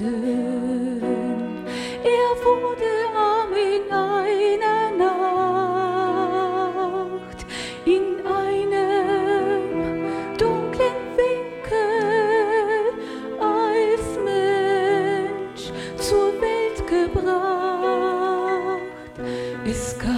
Ägypten. Er wurde arm in einer Nacht, in einem dunklen Winkel als Mensch zur Welt gebracht. Es gab